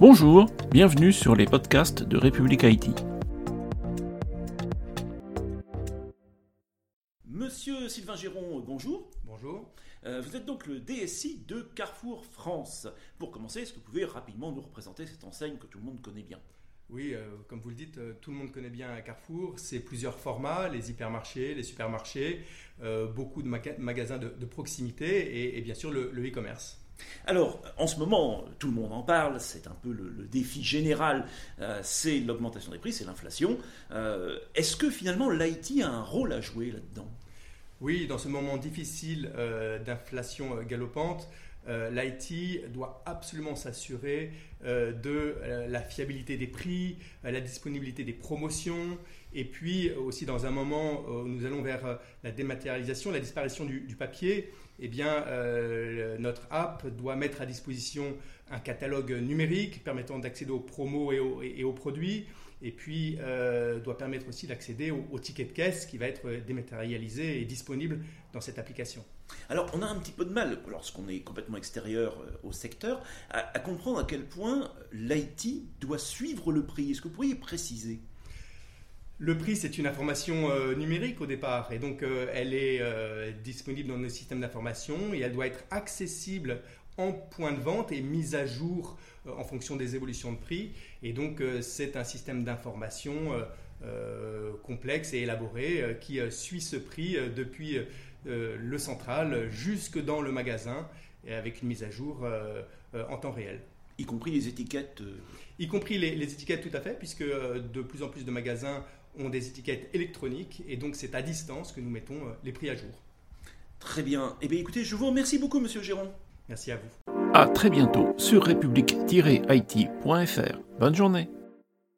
Bonjour, bienvenue sur les podcasts de République Haïti. Monsieur Sylvain Géron, bonjour. Bonjour. Euh, vous êtes donc le DSI de Carrefour France. Pour commencer, est-ce que vous pouvez rapidement nous représenter cette enseigne que tout le monde connaît bien? Oui, euh, comme vous le dites, euh, tout le monde connaît bien Carrefour. C'est plusieurs formats, les hypermarchés, les supermarchés, beaucoup de magasins de, proximité et, bien sûr le e-commerce. Alors, en ce moment, tout le monde en parle, c'est un peu le, défi général, euh, c'est l'augmentation des prix, c'est l'inflation. Euh, est-ce que finalement l'IT a un rôle à jouer là-dedans? Oui, dans ce moment difficile euh, d'inflation galopante, l'IT doit absolument s'assurer de la fiabilité des prix, la disponibilité des promotions, et puis aussi dans un moment où nous allons vers la dématérialisation, la disparition du papier, eh euh, notre app doit mettre à disposition un catalogue numérique permettant d'accéder aux promos et aux, produits, et puis euh, doit permettre aussi d'accéder au, ticket de caisse qui va être dématérialisé et disponible dans cette application. Alors, on a un petit peu de mal, lorsqu'on est complètement extérieur euh, au secteur, à comprendre à quel point l'IT doit suivre le prix. Est-ce que vous pourriez préciser? Le prix, c'est une information euh, numérique au départ, et donc euh, elle est euh, disponible dans nos systèmes d'information et elle doit être accessible en point de vente et mise à jour en fonction des évolutions de prix. Et donc c'est un système d'information complexe et élaboré qui suit ce prix depuis le central jusque dans le magasin et avec une mise à jour en temps réel. Y compris les étiquettes Y compris les, les, étiquettes, tout à fait, puisque de plus en plus de magasins ont des étiquettes électroniques et donc c'est à distance que nous mettons euh, les prix à jour. Très bien. Eh bien écoutez, je vous remercie beaucoup Monsieur Géron. Merci à vous. À très bientôt sur république-it.fr. Bonne journée.